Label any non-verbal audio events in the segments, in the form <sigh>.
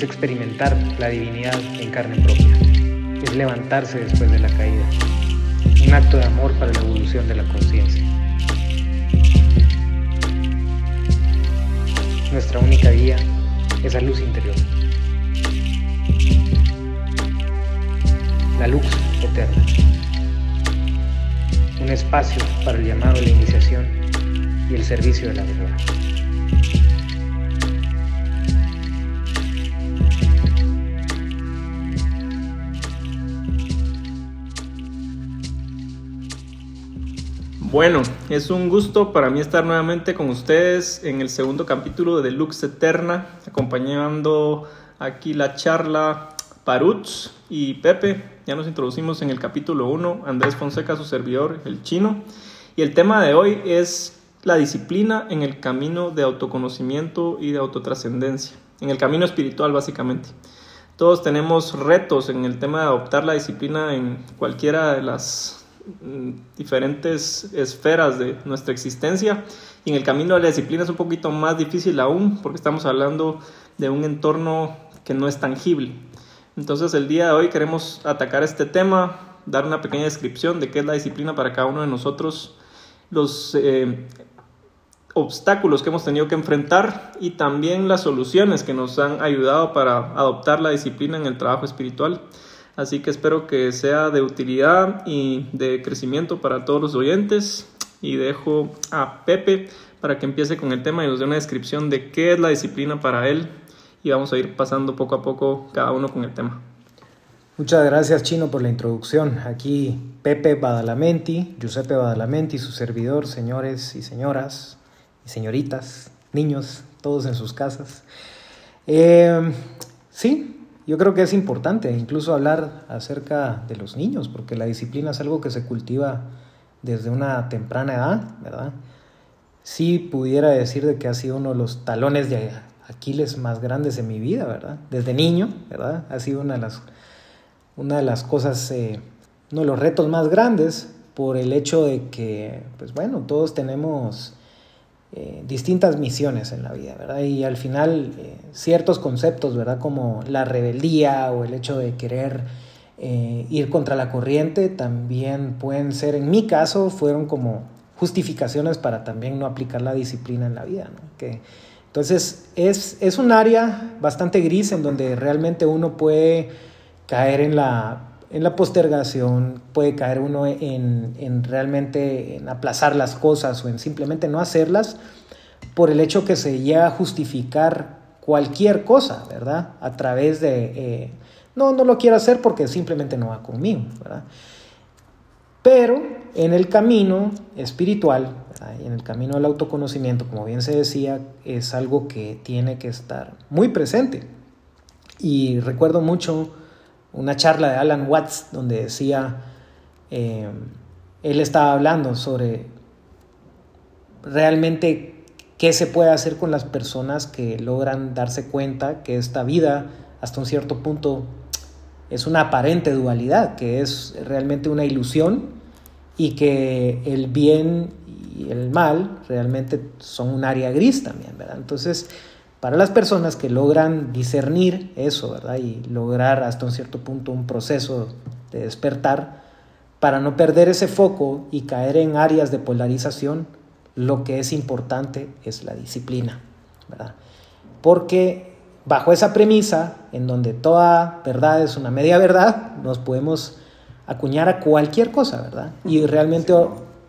es experimentar la divinidad en carne propia, es levantarse después de la caída, un acto de amor para la evolución de la conciencia. Nuestra única guía es la luz interior. La luz eterna. Un espacio para el llamado a la iniciación y el servicio de la verdad. Bueno, es un gusto para mí estar nuevamente con ustedes en el segundo capítulo de Lux Eterna, acompañando aquí la charla Parutz y Pepe. Ya nos introducimos en el capítulo 1, Andrés Fonseca, su servidor, el chino. Y el tema de hoy es la disciplina en el camino de autoconocimiento y de autotrascendencia, en el camino espiritual básicamente. Todos tenemos retos en el tema de adoptar la disciplina en cualquiera de las diferentes esferas de nuestra existencia y en el camino de la disciplina es un poquito más difícil aún porque estamos hablando de un entorno que no es tangible. Entonces el día de hoy queremos atacar este tema, dar una pequeña descripción de qué es la disciplina para cada uno de nosotros, los eh, obstáculos que hemos tenido que enfrentar y también las soluciones que nos han ayudado para adoptar la disciplina en el trabajo espiritual. Así que espero que sea de utilidad y de crecimiento para todos los oyentes. Y dejo a Pepe para que empiece con el tema y nos dé una descripción de qué es la disciplina para él. Y vamos a ir pasando poco a poco cada uno con el tema. Muchas gracias Chino por la introducción. Aquí Pepe Badalamenti, Giuseppe Badalamenti, su servidor, señores y señoras, y señoritas, niños, todos en sus casas. Eh, sí, yo creo que es importante incluso hablar acerca de los niños, porque la disciplina es algo que se cultiva desde una temprana edad, ¿verdad? Sí pudiera decir de que ha sido uno de los talones de Aquiles más grandes en mi vida, ¿verdad? Desde niño, ¿verdad? Ha sido una de las, una de las cosas, eh, uno de los retos más grandes por el hecho de que, pues bueno, todos tenemos eh, distintas misiones en la vida, ¿verdad? Y al final eh, ciertos conceptos, ¿verdad? Como la rebeldía o el hecho de querer eh, ir contra la corriente también pueden ser, en mi caso, fueron como justificaciones para también no aplicar la disciplina en la vida, ¿no? Que, entonces es, es un área bastante gris en donde realmente uno puede caer en la en la postergación, puede caer uno en, en, realmente en aplazar las cosas o en simplemente no hacerlas por el hecho que se llega a justificar cualquier cosa, ¿verdad? A través de, eh, no, no lo quiero hacer porque simplemente no va conmigo, ¿verdad? Pero en el camino espiritual, en el camino del autoconocimiento, como bien se decía, es algo que tiene que estar muy presente. Y recuerdo mucho una charla de Alan Watts donde decía, eh, él estaba hablando sobre realmente qué se puede hacer con las personas que logran darse cuenta que esta vida hasta un cierto punto es una aparente dualidad, que es realmente una ilusión y que el bien y el mal realmente son un área gris también, ¿verdad? Entonces, para las personas que logran discernir eso, ¿verdad? Y lograr hasta un cierto punto un proceso de despertar, para no perder ese foco y caer en áreas de polarización, lo que es importante es la disciplina, ¿verdad? Porque bajo esa premisa, en donde toda verdad es una media verdad, nos podemos acuñar a cualquier cosa, ¿verdad? Y realmente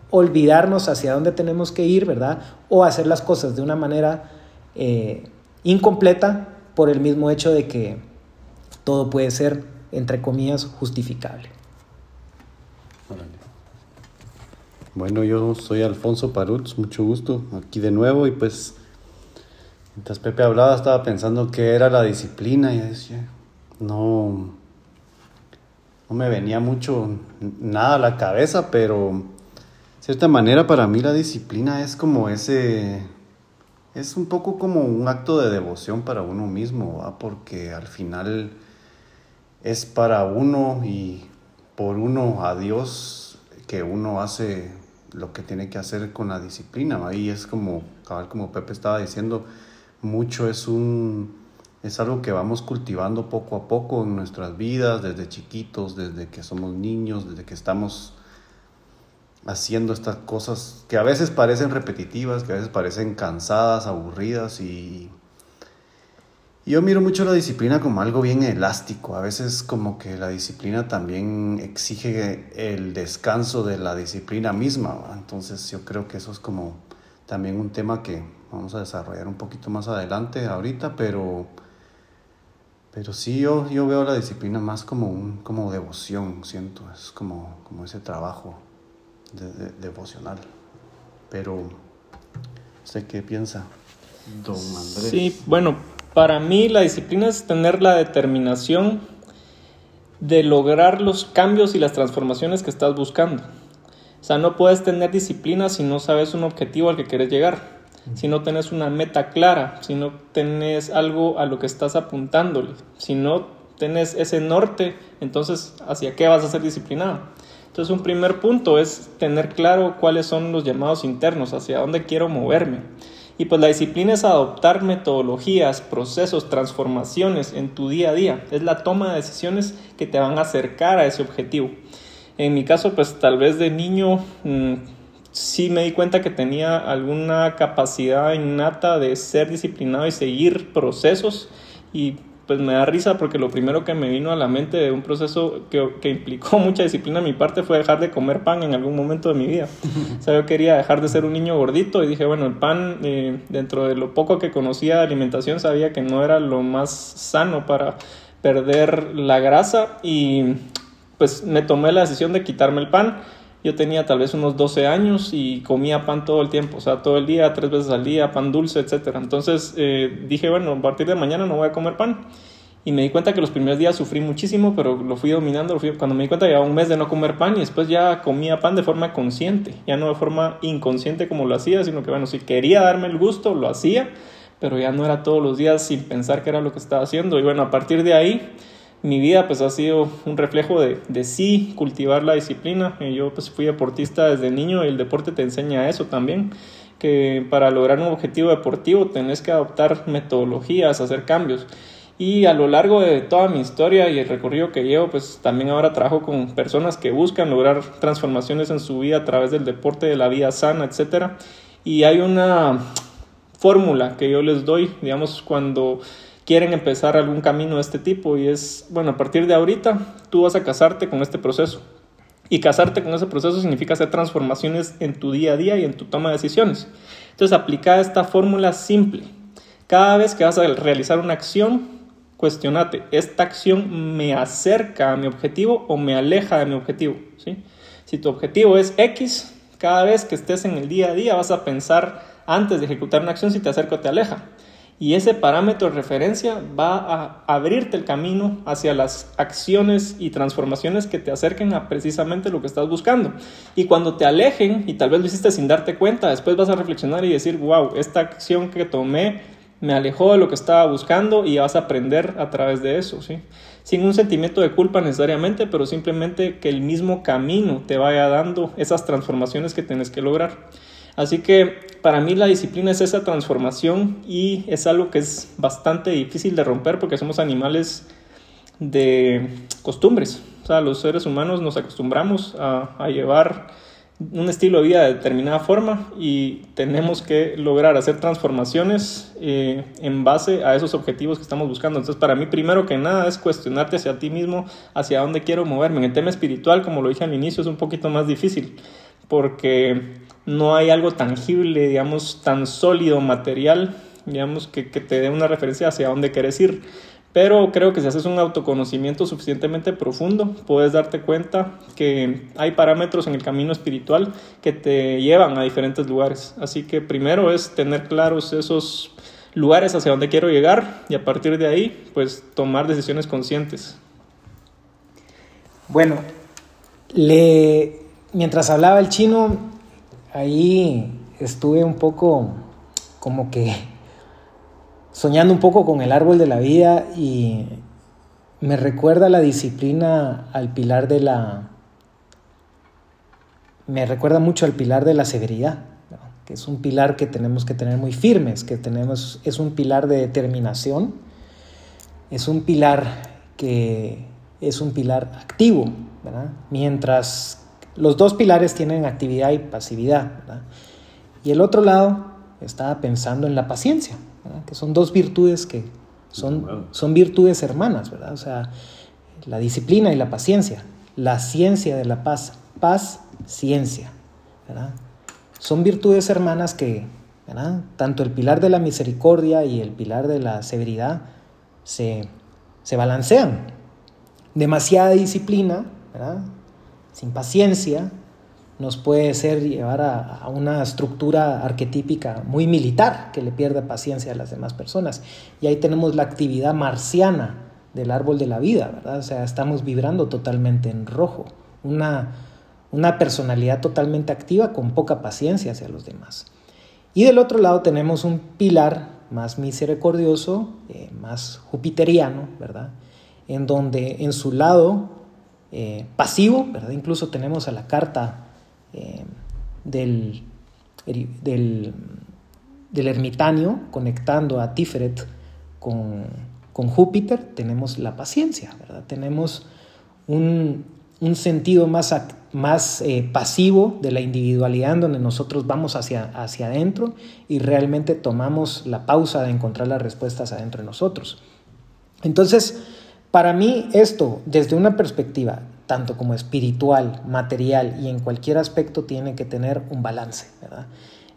olvidarnos hacia dónde tenemos que ir, ¿verdad? O hacer las cosas de una manera eh, incompleta por el mismo hecho de que todo puede ser, entre comillas, justificable. Bueno, yo soy Alfonso Parutz, mucho gusto, aquí de nuevo y pues mientras Pepe hablaba estaba pensando qué era la disciplina y decía, no, no me venía mucho nada a la cabeza, pero de cierta manera para mí la disciplina es como ese es un poco como un acto de devoción para uno mismo, porque al final es para uno y por uno a Dios que uno hace lo que tiene que hacer con la disciplina. Ahí es como, como Pepe estaba diciendo, mucho es un es algo que vamos cultivando poco a poco en nuestras vidas, desde chiquitos, desde que somos niños, desde que estamos haciendo estas cosas que a veces parecen repetitivas, que a veces parecen cansadas, aburridas y yo miro mucho la disciplina como algo bien elástico. A veces como que la disciplina también exige el descanso de la disciplina misma. Entonces yo creo que eso es como también un tema que vamos a desarrollar un poquito más adelante ahorita, pero, pero sí yo, yo veo la disciplina más como, un, como devoción, siento. Es como, como ese trabajo devocional. Pero, ¿usted qué piensa, don Andrés? Sí, bueno, para mí la disciplina es tener la determinación de lograr los cambios y las transformaciones que estás buscando. O sea, no puedes tener disciplina si no sabes un objetivo al que quieres llegar, si no tienes una meta clara, si no tienes algo a lo que estás apuntándole, si no tienes ese norte, entonces ¿hacia qué vas a ser disciplinado? Entonces un primer punto es tener claro cuáles son los llamados internos, hacia dónde quiero moverme. Y pues la disciplina es adoptar metodologías, procesos, transformaciones en tu día a día. Es la toma de decisiones que te van a acercar a ese objetivo. En mi caso, pues tal vez de niño mm, sí me di cuenta que tenía alguna capacidad innata de ser disciplinado y seguir procesos y pues me da risa porque lo primero que me vino a la mente de un proceso que, que, implicó <laughs> mucha disciplina a mi parte fue dejar de comer pan en algún momento de mi vida. <laughs> o sea, yo quería dejar de ser un niño gordito y dije, bueno, el pan, eh, dentro de lo poco que conocía de alimentación, sabía que no era lo más sano para perder la grasa y pues me tomé la decisión de quitarme el pan yo tenía tal vez unos 12 años y comía pan todo el tiempo, o sea, todo el día, tres veces al día, pan dulce, etc. Entonces eh, dije, bueno, a partir de mañana no voy a comer pan. Y me di cuenta que los primeros días sufrí muchísimo, pero lo fui dominando. cuando me di cuenta, llevaba un mes de no comer pan y después ya comía pan de forma consciente, ya no de forma inconsciente como lo hacía, sino que, bueno, si quería darme el gusto, lo hacía, pero ya no era todos los días sin pensar que era lo que estaba haciendo. Y bueno, a partir de ahí mi vida pues ha sido un reflejo de, sí cultivar la disciplina. Yo pues fui deportista desde niño y el deporte te enseña eso también, que para lograr un objetivo deportivo tenés que adoptar metodologías, hacer cambios. Y a lo largo de toda mi historia y el recorrido que llevo, pues también ahora trabajo con personas que buscan lograr transformaciones en su vida a través del deporte, de la vida sana, etc. Y hay una fórmula que yo les doy, digamos, cuando quieren empezar algún camino de este tipo y es, bueno, a partir de ahorita tú vas a casarte con este proceso. Y casarte con ese proceso significa hacer transformaciones en tu día a día y en tu toma de decisiones. Entonces aplica esta fórmula simple. Cada vez que vas a realizar una acción, cuestionate, ¿esta acción me acerca a mi objetivo o me aleja de mi objetivo? Si tu objetivo es X, cada vez que estés en el día a día vas a pensar antes de ejecutar una acción si te acerca o te aleja y ese parámetro de referencia va a abrirte el camino hacia las acciones y transformaciones que te acerquen a precisamente lo que estás buscando. Y cuando te alejen, y tal vez lo hiciste sin darte cuenta, después vas a reflexionar y decir, wow, esta acción que tomé me alejó de lo que estaba buscando y vas a aprender a través de eso. Sin un sentimiento de culpa necesariamente, pero simplemente que el mismo camino te vaya dando esas transformaciones que tienes que lograr. Así que para mí la disciplina es esa transformación y es algo que es bastante difícil de romper porque somos animales de costumbres. O sea, los seres humanos nos acostumbramos a, llevar un estilo de vida de determinada forma y tenemos que lograr hacer transformaciones eh, en base a esos objetivos que estamos buscando. Entonces, para mí, primero que nada, es cuestionarte hacia ti mismo, hacia dónde quiero moverme. En el tema espiritual, como lo dije al inicio, es un poquito más difícil porque no hay algo tangible, digamos, tan sólido, material, digamos, que, te dé una referencia hacia dónde quieres ir. Pero creo que si haces un autoconocimiento suficientemente profundo, puedes darte cuenta que hay parámetros en el camino espiritual que te llevan a diferentes lugares. Así que primero es tener claros esos lugares hacia donde quiero llegar y a partir de ahí, pues tomar decisiones conscientes. Bueno, le, mientras hablaba el chino, ahí estuve un poco como que soñando un poco con el árbol de la vida y me recuerda la disciplina al pilar de la... Me recuerda mucho al pilar de la severidad, que es un pilar que tenemos que tener muy firmes, que tenemos, es un pilar de determinación es un pilar que es un pilar activo, ¿verdad? Mientras los dos pilares tienen actividad y pasividad, ¿verdad? Y el otro lado estaba pensando en la paciencia, que son dos virtudes que son, son virtudes hermanas, ¿verdad? O sea, la disciplina y la paciencia, la ciencia de la paz, paz, ciencia, ¿verdad? Son virtudes hermanas que, ¿verdad? Tanto el pilar de la misericordia y el pilar de la severidad se, se balancean. Demasiada disciplina, ¿verdad? Sin paciencia, nos puede ser llevar a, una estructura arquetípica muy militar que le pierde paciencia a las demás personas. Y ahí tenemos la actividad marciana del árbol de la vida, ¿verdad? O sea, estamos vibrando totalmente en rojo. Una, una personalidad totalmente activa con poca paciencia hacia los demás. Y del otro lado tenemos un pilar más misericordioso, eh, más jupiteriano, ¿verdad? En donde en su lado eh, pasivo, ¿verdad? Incluso tenemos a la carta eh, del, del, ermitaño conectando a Tiferet con, Júpiter, tenemos la paciencia, ¿verdad? Tenemos un, sentido más, más eh, pasivo de la individualidad, en donde nosotros vamos hacia, hacia adentro y realmente tomamos la pausa de encontrar las respuestas adentro de nosotros. Entonces, para mí esto, desde una perspectiva tanto como espiritual, material y en cualquier aspecto tiene que tener un balance,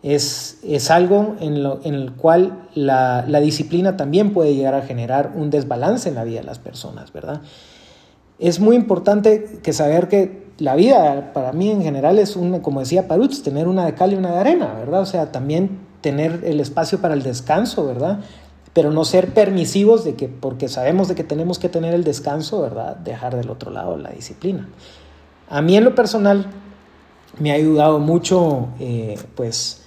Es, es algo en, lo, el cual la, disciplina también puede llegar a generar un desbalance en la vida de las personas, ¿verdad? Es muy importante que saber que la vida para mí en general es, un, como decía Parutz, tener una de cal y una de arena, ¿verdad? O sea, también tener el espacio para el descanso, ¿verdad? Pero no ser permisivos de que, porque sabemos de que tenemos que tener el descanso, ¿verdad? Dejar del otro lado la disciplina. A mí en lo personal me ha ayudado mucho, eh, pues,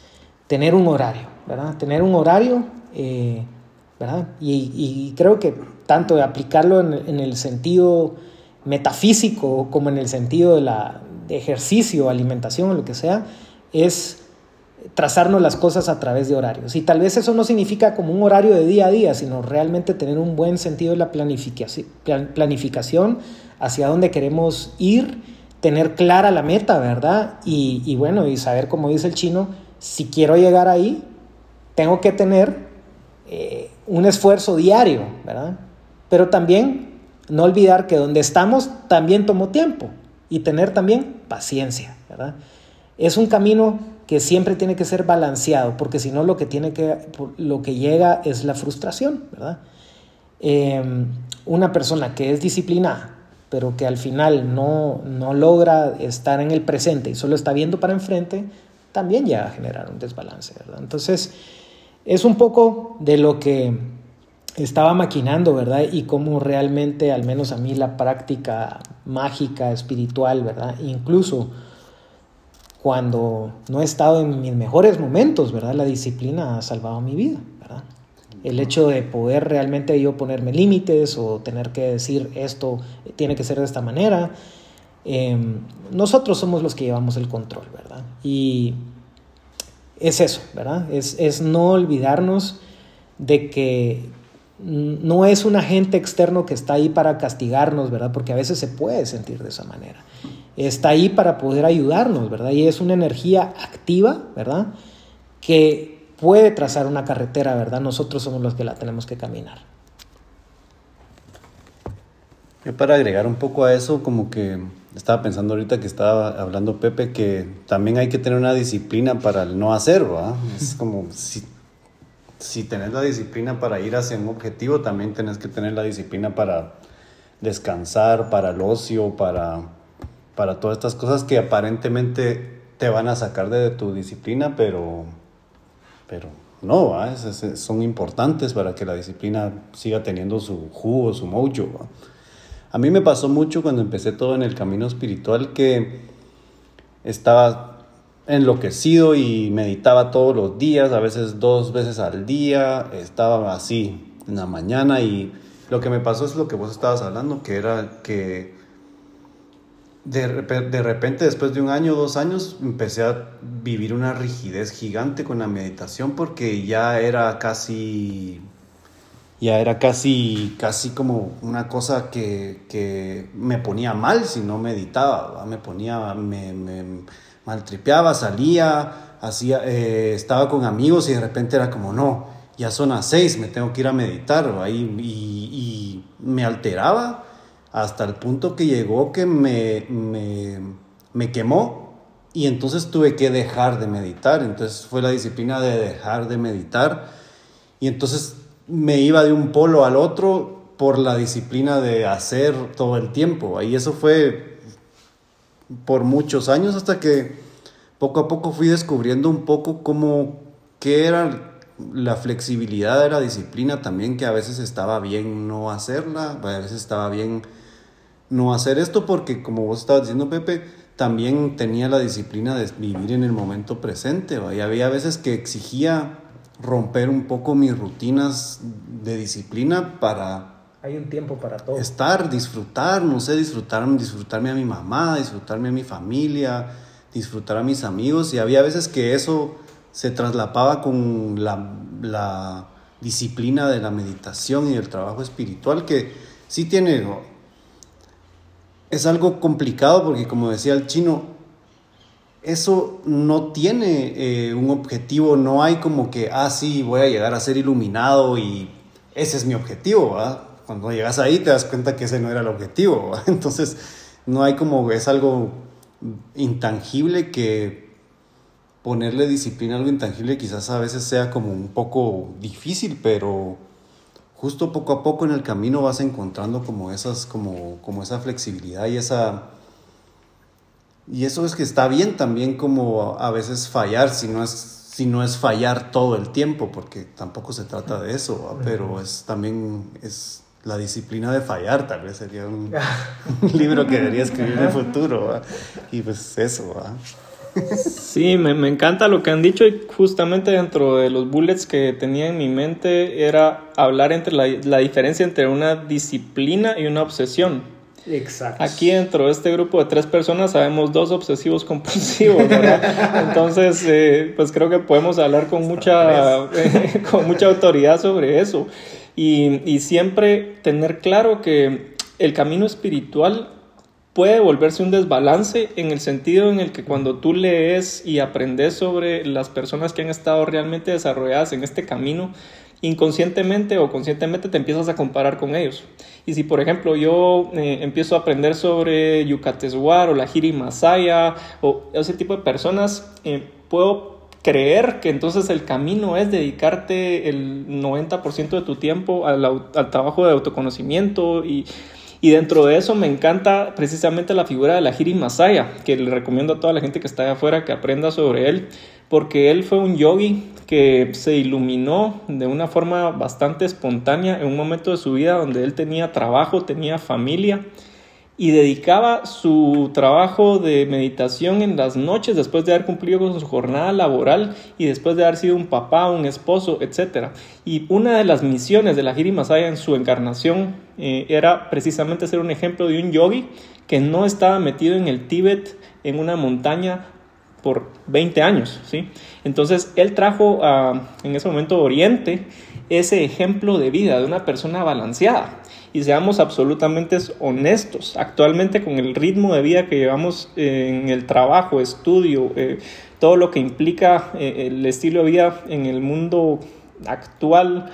tener un horario, ¿verdad? Tener un horario, eh, ¿verdad? Y, creo que tanto aplicarlo en, el sentido metafísico como en el sentido de la de ejercicio, alimentación lo que sea, es trazarnos las cosas a través de horarios. Y tal vez eso no significa como un horario de día a día, sino realmente tener un buen sentido de la planificación hacia dónde queremos ir, tener clara la meta, ¿verdad? Y, bueno, y saber, como dice el chino, si quiero llegar ahí, tengo que tener eh, un esfuerzo diario, ¿verdad? Pero también no olvidar que donde estamos también tomó tiempo y tener también paciencia, ¿verdad? Es un camino que siempre tiene que ser balanceado, porque si no lo que, tiene que, lo que llega es la frustración, ¿verdad? Em, una persona que es disciplinada, pero que al final no, no logra estar en el presente y solo está viendo para enfrente, también llega a generar un desbalance, ¿verdad? Entonces, es un poco de lo que estaba maquinando, ¿verdad? Y cómo realmente, al menos a mí, la práctica mágica, espiritual, ¿verdad? Incluso cuando no he estado en mis mejores momentos, ¿verdad? La disciplina ha salvado mi vida, ¿verdad? El hecho de poder realmente yo ponerme límites o tener que decir esto tiene que ser de esta manera, em, nosotros somos los que llevamos el control, ¿verdad? Y es eso, ¿verdad? Es, es no olvidarnos de que no es un agente externo que está ahí para castigarnos, ¿verdad? Porque a veces se puede sentir de esa manera está ahí para poder ayudarnos, ¿verdad? Y es una energía activa, ¿verdad? Que puede trazar una carretera, ¿verdad? Nosotros somos los que la tenemos que caminar. Yo para agregar un poco a eso, como que estaba pensando ahorita que estaba hablando Pepe, que también hay que tener una disciplina para el no hacer, ¿verdad? Es como si, si tenés la disciplina para ir hacia un objetivo, también tenés que tener la disciplina para descansar, para el ocio, para para todas estas cosas que aparentemente te van a sacar de tu disciplina, pero, pero no, son importantes para que la disciplina siga teniendo su jugo, su mojo. A mí me pasó mucho cuando empecé todo en el camino espiritual que estaba enloquecido y meditaba todos los días, a veces dos veces al día, estaba así en la mañana y lo que me pasó es lo que vos estabas hablando, que era que de, repente, después de un año, dos años, empecé a vivir una rigidez gigante con la meditación porque ya era casi, ya era casi, casi como una cosa que, que me ponía mal si no meditaba, me ponía, me, me maltripeaba, salía, hacía, eh, estaba con amigos y de repente era como, no, ya son las seis, me tengo que ir a meditar, y, y, me alteraba hasta el punto que llegó que me, me, me quemó. Y entonces tuve que dejar de meditar, entonces fue la disciplina de dejar de meditar. Y entonces me iba de un polo al otro por la disciplina de hacer todo el tiempo. Y eso fue por muchos años hasta que poco a poco fui descubriendo un poco cómo, qué era la flexibilidad de la disciplina también, que a veces estaba bien no hacerla, a veces estaba bien no hacer esto, porque como vos estabas diciendo, Pepe, también tenía la disciplina de vivir en el momento presente, y había veces que exigía romper un poco mis rutinas de disciplina para... Hay un tiempo para todo. Estar, disfrutar, no sé, disfrutar, disfrutarme a mi mamá, disfrutarme a mi familia, disfrutar a mis amigos. Y había veces que eso se traslapaba con la, la disciplina de la meditación y el trabajo espiritual, que sí tiene... Es algo complicado porque como decía el chino, eso no tiene eh, un objetivo, no hay como que, ah, sí, voy a llegar a ser iluminado y ese es mi objetivo. Cuando llegas ahí te das cuenta que ese no era el objetivo. <laughs> Entonces, no hay como, es algo intangible que ponerle disciplina a algo intangible quizás a veces sea como un poco difícil, pero justo poco a poco en el camino vas encontrando como esas, como, como esa flexibilidad y esa y eso es que está bien también como a veces fallar, si no es, si no es fallar todo el tiempo, porque tampoco se trata de eso, pero es también es la disciplina de fallar, tal vez sería un, <laughs> libro que debería escribir en el futuro, y pues eso. Sí, me, me, encanta lo que han dicho y justamente dentro de los bullets que tenía en mi mente era hablar entre la, la diferencia entre una disciplina y una obsesión. Exacto. Aquí dentro de este grupo de tres personas sabemos dos obsesivos compulsivos, ¿verdad? Entonces, eh, pues creo que podemos hablar con mucha, <laughs> con mucha autoridad sobre eso. Y, y siempre tener claro que el camino espiritual puede volverse un desbalance en el sentido en el que cuando tú lees y aprendes sobre las personas que han estado realmente desarrolladas en este camino, inconscientemente o conscientemente te empiezas a comparar con ellos. Y si, por ejemplo, yo eh, empiezo a aprender sobre Yucateswar o la Jiri Masaya o ese tipo de personas, eh, puedo creer que entonces el camino es dedicarte el 90% de tu tiempo al, al, trabajo de autoconocimiento y, y, dentro de eso me encanta precisamente la figura de la Jiri Masaya, que le recomiendo a toda la gente que está afuera que aprenda sobre él, porque él fue un yogi que se iluminó de una forma bastante espontánea en un momento de su vida donde él tenía trabajo, tenía familia y dedicaba su trabajo de meditación en las noches después de haber cumplido con su jornada laboral y después de haber sido un papá, un esposo, etc. Y una de las misiones de la Giri Masaya en su encarnación eh, era precisamente ser un ejemplo de un yogi que no estaba metido en el Tíbet, en una montaña, por 20 años, ¿sí? Entonces, él trajo en ese momento Oriente ese ejemplo de vida de una persona balanceada. Y seamos absolutamente honestos, actualmente con el ritmo de vida que llevamos en el trabajo, estudio, eh, todo lo que implica eh, el estilo de vida en el mundo actual,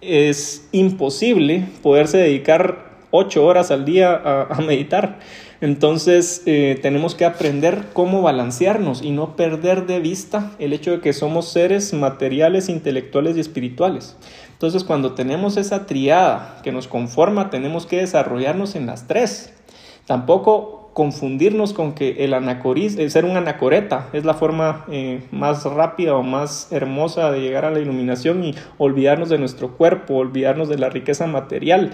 es imposible poderse dedicar ocho horas al día a meditar. Entonces eh, tenemos que aprender cómo balancearnos y no perder de vista el hecho de que somos seres materiales, intelectuales y espirituales. Entonces cuando tenemos esa triada que nos conforma, tenemos que desarrollarnos en las tres. Tampoco confundirnos con que el, anacoris, el ser un anacoreta es la forma eh, más rápida o más hermosa de llegar a la iluminación y olvidarnos de nuestro cuerpo, olvidarnos de la riqueza material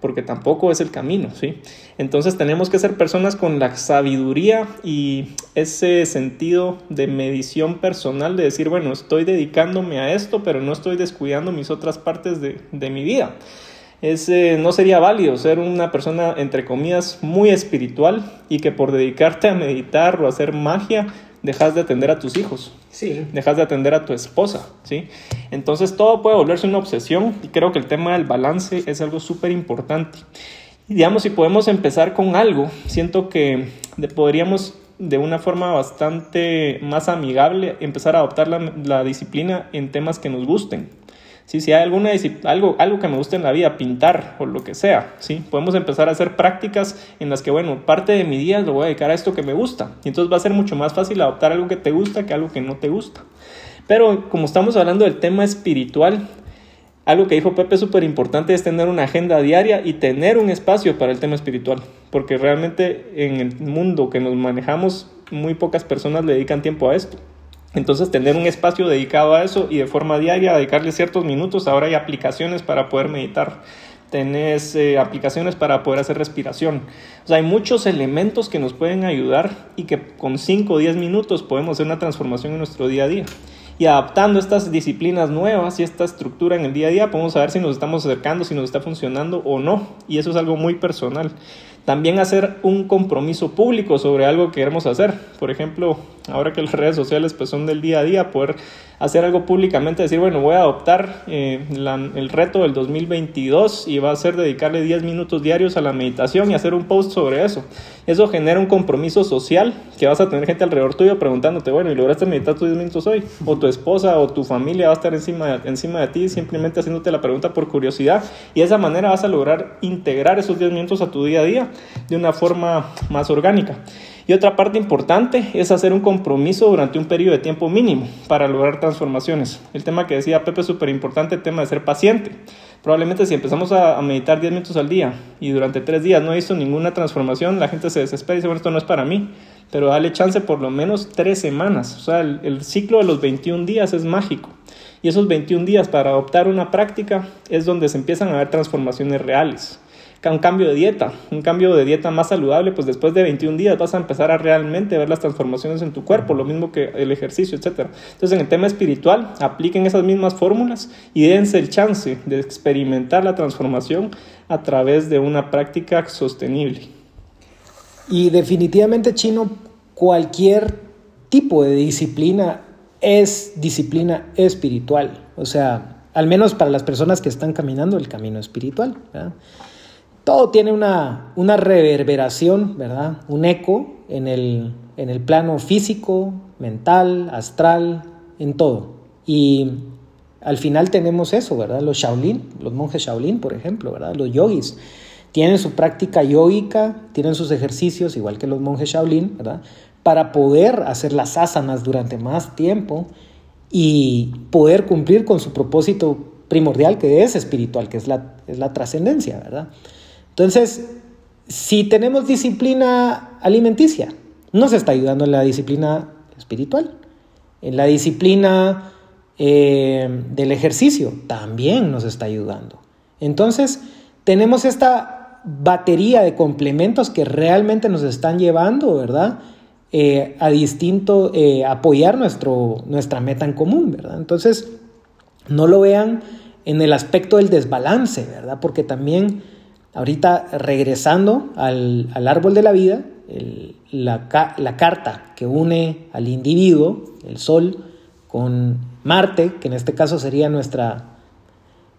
porque tampoco es el camino, ¿sí? Entonces tenemos que ser personas con la sabiduría y ese sentido de medición personal de decir, bueno, estoy dedicándome a esto, pero no estoy descuidando mis otras partes de, mi vida. Ese no sería válido ser una persona, entre comillas, muy espiritual y que por dedicarte a meditar o a hacer magia, dejas de atender a tus hijos. Sí. Dejas de atender a tu esposa, ¿sí? Entonces todo puede volverse una obsesión y creo que el tema del balance es algo súper importante. Y digamos, si podemos empezar con algo, siento que podríamos de una forma bastante más amigable empezar a adoptar la, la disciplina en temas que nos gusten. Si hay alguna, algo, algo que me guste en la vida, pintar o lo que sea, ¿sí? podemos empezar a hacer prácticas en las que, bueno, parte de mi día lo voy a dedicar a esto que me gusta. Y entonces va a ser mucho más fácil adoptar algo que te gusta que algo que no te gusta. Pero como estamos hablando del tema espiritual, algo que dijo Pepe súper importante es tener una agenda diaria y tener un espacio para el tema espiritual, porque realmente en el mundo que nos manejamos, muy pocas personas le dedican tiempo a esto. Entonces, tener un espacio dedicado a eso y de forma diaria dedicarle ciertos minutos. Ahora hay aplicaciones para poder meditar. Tenés eh, aplicaciones para poder hacer respiración. O sea, hay muchos elementos que nos pueden ayudar y que con 5 o 10 minutos podemos hacer una transformación en nuestro día a día. Y adaptando estas disciplinas nuevas y esta estructura en el día a día, podemos saber si nos estamos acercando, si nos está funcionando o no. Y eso es algo muy personal. También hacer un compromiso público sobre algo que queremos hacer. Por ejemplo, ahora que las redes sociales pues, son del día a día, poder hacer algo públicamente, decir, bueno, voy a adoptar eh, el reto del 2022 y va a ser dedicarle 10 minutos diarios a la meditación y hacer un post sobre eso. Eso genera un compromiso social que vas a tener gente alrededor tuyo preguntándote, bueno, ¿y lograste meditar tus 10 minutos hoy? O tu esposa o tu familia va a estar encima, encima de ti simplemente haciéndote la pregunta por curiosidad y de esa manera vas a lograr integrar esos 10 minutos a tu día a día de una forma más orgánica. Y otra parte importante es hacer un compromiso durante un periodo de tiempo mínimo para lograr transformaciones. El tema que decía Pepe es súper importante, el tema de ser paciente. Probablemente si empezamos a, meditar 10 minutos al día y durante 3 días no he visto ninguna transformación, la gente se desespera y dice, bueno, esto no es para mí. Pero dale chance por lo menos 3 semanas. O sea, el, el ciclo de los 21 días es mágico. Y esos 21 días para adoptar una práctica es donde se empiezan a ver transformaciones reales un cambio de dieta, un cambio de dieta más saludable, pues después de 21 días vas a empezar a realmente ver las transformaciones en tu cuerpo, lo mismo que el ejercicio, etc. Entonces en el tema espiritual, apliquen esas mismas fórmulas y dense el chance de experimentar la transformación a través de una práctica sostenible. Y definitivamente, Chino, cualquier tipo de disciplina es disciplina espiritual, o sea, al menos para las personas que están caminando el camino espiritual. ¿verdad? Todo tiene una, reverberación, ¿verdad? Un eco en el, en el plano físico, mental, astral, en todo. Y al final tenemos eso, ¿verdad? Los Shaolin, los monjes Shaolin, por ejemplo, ¿verdad? Los yogis tienen su práctica yógica, tienen sus ejercicios, igual que los monjes Shaolin, ¿verdad? Para poder hacer las asanas durante más tiempo y poder cumplir con su propósito primordial que es espiritual, que es la, es la trascendencia, ¿verdad? Entonces, si tenemos disciplina alimenticia, nos está ayudando en la disciplina espiritual. En la disciplina eh, del ejercicio también nos está ayudando. Entonces, tenemos esta batería de complementos que realmente nos están llevando, ¿verdad? Eh, a distinto, eh, apoyar nuestro, nuestra meta en común, ¿verdad? Entonces, no lo vean en el aspecto del desbalance, ¿verdad? Porque también Ahorita regresando al, árbol de la vida, la, carta que une al individuo, el Sol, con Marte, que en este caso sería nuestra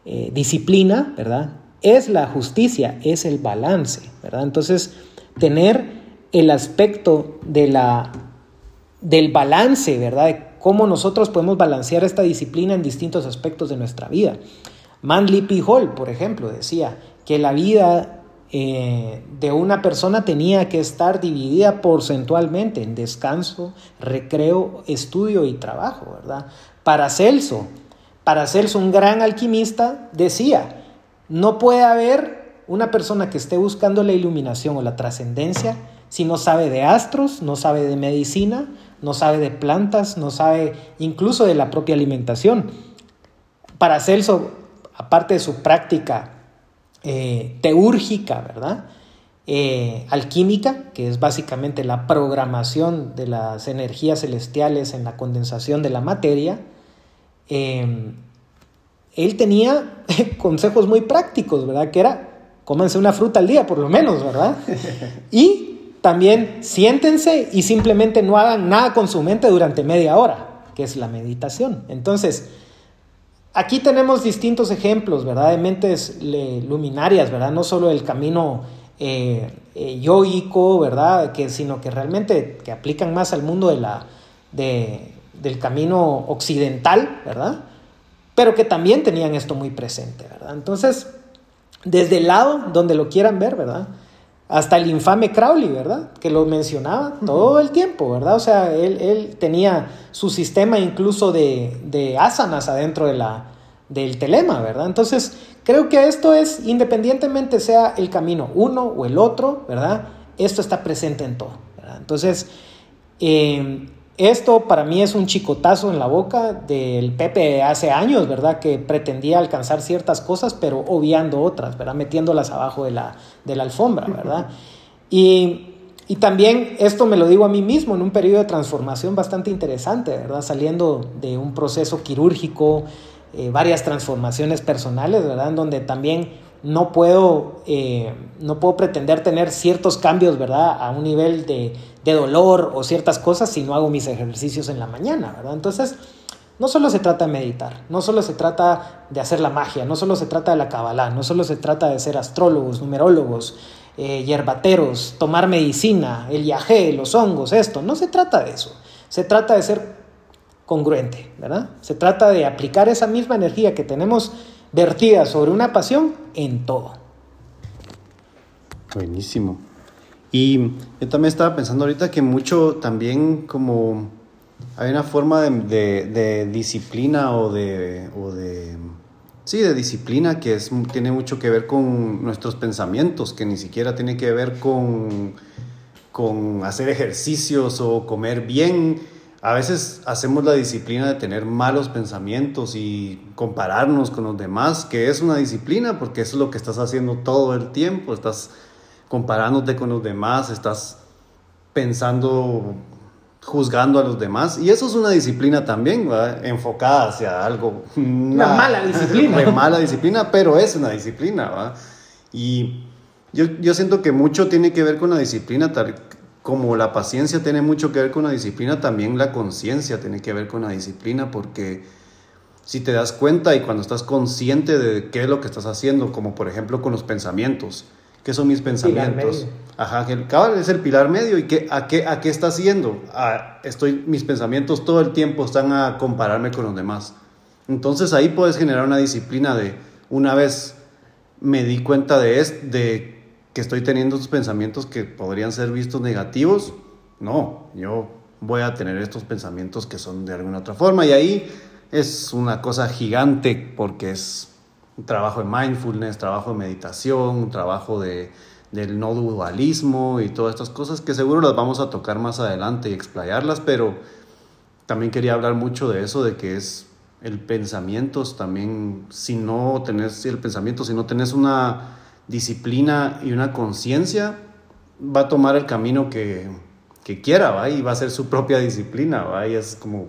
eh, disciplina, ¿verdad? Es la justicia, es el balance, ¿verdad? Entonces, tener el aspecto de la, del balance, ¿verdad? De cómo nosotros podemos balancear esta disciplina en distintos aspectos de nuestra vida. Manly P. Hall, por ejemplo, decía, que la vida eh, de una persona tenía que estar dividida porcentualmente en descanso, recreo, estudio y trabajo, ¿verdad? Para Celso, para Celso, un gran alquimista, decía, no puede haber una persona que esté buscando la iluminación o la trascendencia si no sabe de astros, no sabe de medicina, no sabe de plantas, no sabe incluso de la propia alimentación. Para Celso, aparte de su práctica eh, teúrgica, ¿verdad? Eh, alquímica, que es básicamente la programación de las energías celestiales en la condensación de la materia, eh, él tenía <laughs> consejos muy prácticos, ¿verdad? Que era, cómanse una fruta al día, por lo menos, ¿verdad? <laughs> Y también siéntense y simplemente no hagan nada con su mente durante media hora, que es la meditación. Entonces, aquí tenemos distintos ejemplos, ¿verdad? De mentes luminarias, ¿verdad? No solo el camino eh, eh, yoico, ¿verdad? Que, sino que realmente que aplican más al mundo de la, del camino occidental, ¿verdad? Pero que también tenían esto muy presente, ¿verdad? Entonces, desde el lado donde lo quieran ver, ¿verdad? Hasta el infame Crowley, ¿verdad? Que lo mencionaba todo el tiempo, ¿verdad? O sea, él, tenía su sistema incluso de, de asanas adentro de la, del telema, ¿verdad? Entonces, creo que esto es, independientemente sea el camino uno o el otro, ¿verdad? Esto está presente en todo, ¿verdad? Entonces, eh, esto para mí es un chicotazo en la boca del Pepe hace años, ¿verdad? Que pretendía alcanzar ciertas cosas, pero obviando otras, ¿verdad? Metiéndolas abajo de la, de la alfombra, ¿verdad? Y, y, también esto me lo digo a mí mismo en un periodo de transformación bastante interesante, ¿verdad? Saliendo de un proceso quirúrgico, eh, varias transformaciones personales, ¿verdad? En donde también no puedo, eh, no puedo pretender tener ciertos cambios, ¿verdad? A un nivel de, de, dolor o ciertas cosas si no hago mis ejercicios en la mañana, ¿verdad? Entonces, no solo se trata de meditar, no solo se trata de hacer la magia, no solo se trata de la cabalá, no solo se trata de ser astrólogos, numerólogos, eh, hierbateros, tomar medicina, el yagé, los hongos, esto, no se trata de eso. Se trata de ser congruente, ¿verdad? Se trata de aplicar esa misma energía que tenemos vertida sobre una pasión en todo. Buenísimo. Y yo también estaba pensando ahorita que mucho también como hay una forma de, disciplina o de, o de, sí, de disciplina que es, tiene mucho que ver con nuestros pensamientos, que ni siquiera tiene que ver con, con hacer ejercicios o comer bien, a veces hacemos la disciplina de tener malos pensamientos y compararnos con los demás, que es una disciplina porque es lo que estás haciendo todo el tiempo, estás comparándote con los demás, estás pensando, juzgando a los demás y eso es una disciplina también, enfocada hacia algo. Una, mala disciplina. Una <laughs> mala disciplina, pero es una disciplina. ¿va? Y yo, yo siento que mucho tiene que ver con la disciplina, tal, como la paciencia tiene mucho que ver con la disciplina, también la conciencia tiene que ver con la disciplina, porque si te das cuenta y cuando estás consciente de qué es lo que estás haciendo, como por ejemplo con los pensamientos, ¿qué son mis pensamientos? Ajá, el cabal es el pilar medio y qué, a qué a qué está haciendo? estoy mis pensamientos todo el tiempo están a compararme con los demás. Entonces ahí puedes generar una disciplina de una vez me di cuenta de, es, de que estoy teniendo estos pensamientos que podrían ser vistos negativos. No, yo voy a tener estos pensamientos que son de alguna otra forma. Y ahí es una cosa gigante porque es trabajo de mindfulness, trabajo de meditación, trabajo de, del no dualismo y todas estas cosas que seguro las vamos a tocar más adelante y explayarlas, pero también quería hablar mucho de eso, de que es el pensamiento también, si no tenés el pensamiento, si no tenés una disciplina y una conciencia, va a tomar el camino que, que quiera, ¿va? Y va a ser su propia disciplina, ¿va? Y es como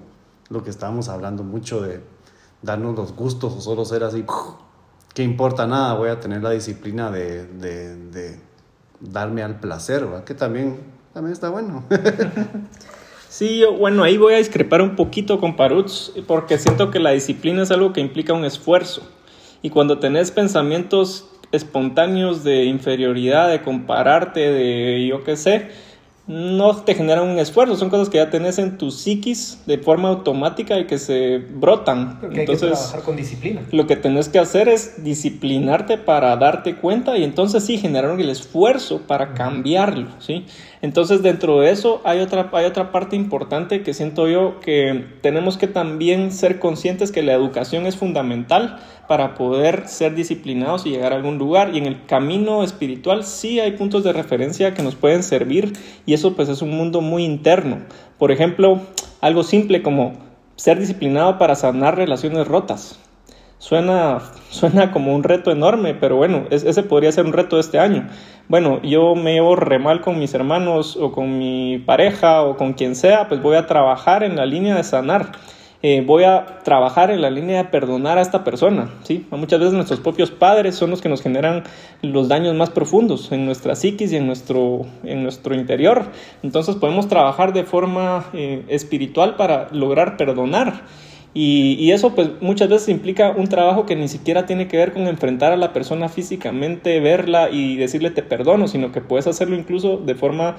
lo que estábamos hablando mucho de darnos los gustos o solo ser así, que importa nada, voy a tener la disciplina de, de, darme al placer, ¿va? Que también, también está bueno. <laughs> Sí, bueno, ahí voy a discrepar un poquito con Parutz, porque siento que la disciplina es algo que implica un esfuerzo. Y cuando tenés pensamientos espontáneos de inferioridad, de compararte, de yo qué sé, no te generan un esfuerzo, son cosas que ya tenés en tu psiquis de forma automática y que se brotan. entonces, hay que trabajar con disciplina. Lo que tenés que hacer es disciplinarte para darte cuenta y entonces sí generar el esfuerzo para cambiarlo, ¿sí? Entonces dentro de eso hay otra, hay otra parte importante que siento yo que tenemos que también ser conscientes que la educación es fundamental para poder ser disciplinados y llegar a algún lugar. Y en el camino espiritual sí hay puntos de referencia que nos pueden servir y eso pues es un mundo muy interno. Por ejemplo, algo simple como ser disciplinado para sanar relaciones rotas. Suena, suena como un reto enorme, pero bueno, ese podría ser un reto de este año. Bueno, yo me llevo re mal con mis hermanos o con mi pareja o con quien sea, pues voy a trabajar en la línea de sanar eh, voy a trabajar en la línea de perdonar a esta persona. ¿sí? Muchas veces nuestros propios padres son los que nos generan los daños más profundos en nuestra psiquis y en nuestro, en nuestro interior. Entonces podemos trabajar de forma eh, espiritual para lograr perdonar. Y, eso pues muchas veces implica un trabajo que ni siquiera tiene que ver con enfrentar a la persona físicamente, verla y decirle te perdono, sino que puedes hacerlo incluso de forma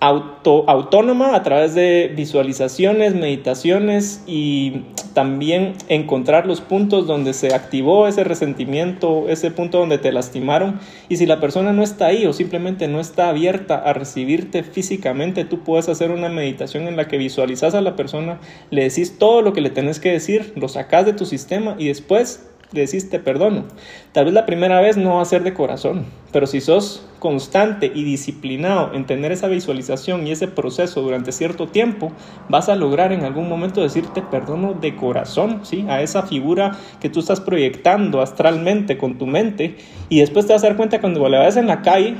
auto, autónoma a través de visualizaciones, meditaciones y también encontrar los puntos donde se activó ese resentimiento, ese punto donde te lastimaron. Y si la persona no está ahí o simplemente no está abierta a recibirte físicamente, tú puedes hacer una meditación en la que visualizas a la persona, le decís todo lo que le tenés que decir, lo sacas de tu sistema y después decís te perdono. Tal vez la primera vez no va a ser de corazón, pero si sos constante y disciplinado en tener esa visualización y ese proceso durante cierto tiempo, vas a lograr en algún momento decirte perdono de corazón, ¿sí? A esa figura que tú estás proyectando astralmente con tu mente y después te vas a dar cuenta cuando la ves en la calle,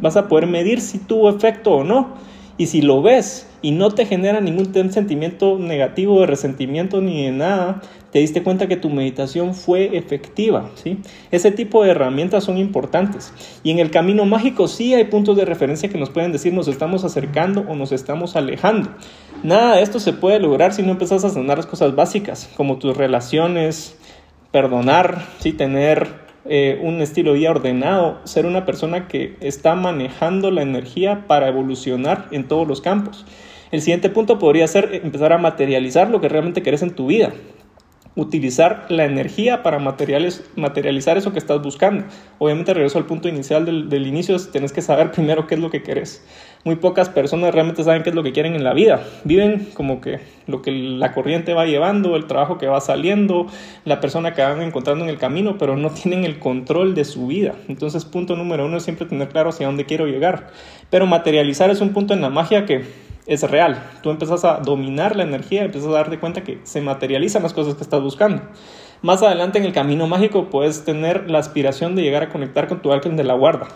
vas a poder medir si tuvo efecto o no. Y si lo ves y no te genera ningún sentimiento negativo de resentimiento ni de nada, te diste cuenta que tu meditación fue efectiva. ¿sí? Ese tipo de herramientas son importantes. Y en el camino mágico sí hay puntos de referencia que nos pueden decir nos estamos acercando o nos estamos alejando. Nada de esto se puede lograr si no empezás a sanar las cosas básicas, como tus relaciones, perdonar, ¿sí? tener eh, un estilo de vida ordenado, ser una persona que está manejando la energía para evolucionar en todos los campos. El siguiente punto podría ser empezar a materializar lo que realmente querés en tu vida utilizar la energía para materializar eso que estás buscando. Obviamente regreso al punto inicial del, inicio, tienes que saber <laughs> primero qué es lo que querés. Muy pocas personas realmente saben qué es lo que quieren en la vida. Viven como que lo que la corriente va llevando, el trabajo que va saliendo, la persona que van encontrando en el camino, pero no tienen el control de su vida. Entonces punto número uno es siempre tener claro hacia dónde quiero llegar. Pero materializar es un punto en la magia que es real. Tú empiezas a dominar la energía, empiezas a darte cuenta que se materializan las cosas que estás buscando. Más adelante en el camino mágico puedes tener la aspiración de llegar a conectar con tu ángel de la guarda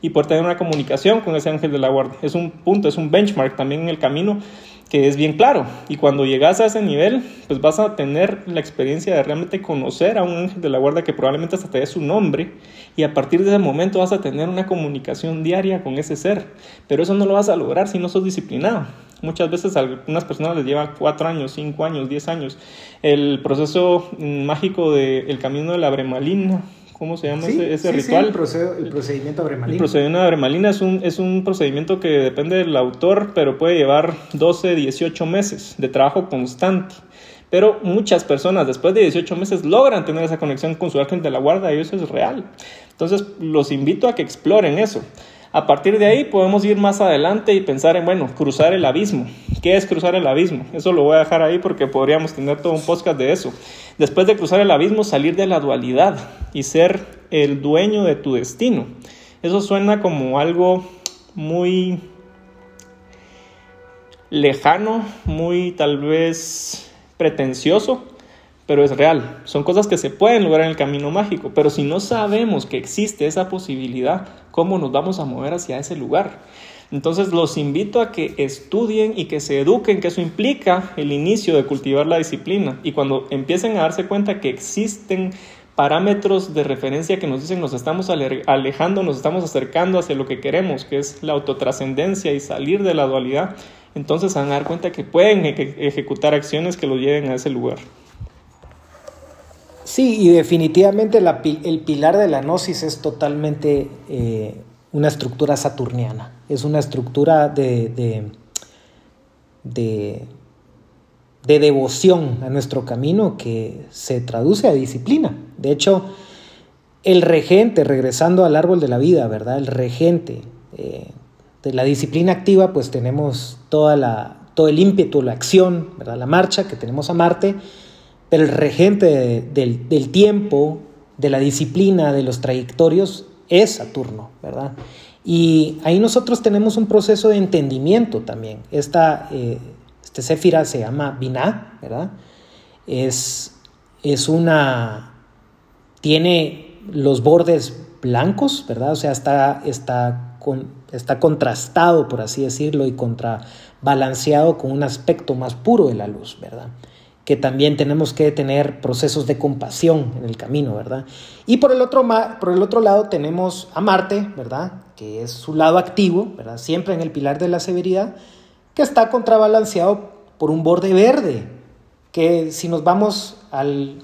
y poder tener una comunicación con ese ángel de la guarda. Es un punto, es un benchmark también en el camino que es bien claro. Y cuando llegas a ese nivel, pues vas a tener la experiencia de realmente conocer a un ángel de la guarda que probablemente hasta te dé su nombre. Y a partir de ese momento vas a tener una comunicación diaria con ese ser. Pero eso no lo vas a lograr si no sos disciplinado. Muchas veces a algunas personas les lleva cuatro años, cinco años, diez años. El proceso mágico del camino de la bremalina, ¿Cómo se llama ese, ritual? el, procedimiento abremalina. El procedimiento abremalina es un, es un procedimiento que depende del autor, pero puede llevar 12, 18 meses de trabajo constante. Pero muchas personas después de 18 meses logran tener esa conexión con su ángel de la guarda y eso es real. Entonces los invito a que exploren eso. A partir de ahí podemos ir más adelante y pensar en, bueno, cruzar el abismo. ¿Qué es cruzar el abismo? Eso lo voy a dejar ahí porque podríamos tener todo un podcast de eso. Después de cruzar el abismo, salir de la dualidad y ser el dueño de tu destino. Eso suena como algo muy lejano, muy tal vez pretencioso, pero es real. Son cosas que se pueden lograr en el camino mágico, pero si no sabemos que existe esa posibilidad, ¿cómo nos vamos a mover hacia ese lugar? Entonces los invito a que estudien y que se eduquen, que eso implica el inicio de cultivar la disciplina. Y cuando empiecen a darse cuenta que existen parámetros de referencia que nos dicen nos estamos alejando, nos estamos acercando hacia lo que queremos, que es la autotrascendencia y salir de la dualidad, entonces van a dar cuenta que pueden ejecutar acciones que los lleven a ese lugar. Sí, y definitivamente el pilar de la gnosis es totalmente eh, una estructura saturniana. Es una estructura de, de, de, devoción a nuestro camino que se traduce a disciplina. De hecho, el regente, regresando al árbol de la vida, ¿verdad? El regente eh, de la disciplina activa, pues tenemos toda la, todo el ímpetu, la acción, ¿verdad? La marcha que tenemos a Marte el regente del, tiempo, de la disciplina, de los trayectorios, es Saturno, ¿verdad? Y ahí nosotros tenemos un proceso de entendimiento también. Esta, eh, este Céfira se llama Binah, ¿verdad? Es, es una... tiene los bordes blancos, ¿verdad? O sea, está, está, con, está contrastado, por así decirlo, y contrabalanceado con un aspecto más puro de la luz, ¿verdad? Que también tenemos que tener procesos de compasión en el camino, ¿verdad? Y por el otro, por el otro lado tenemos a Marte, ¿verdad? Que es su lado activo, ¿verdad? Siempre en el pilar de la severidad, que está contrabalanceado por un borde verde, que si nos vamos al,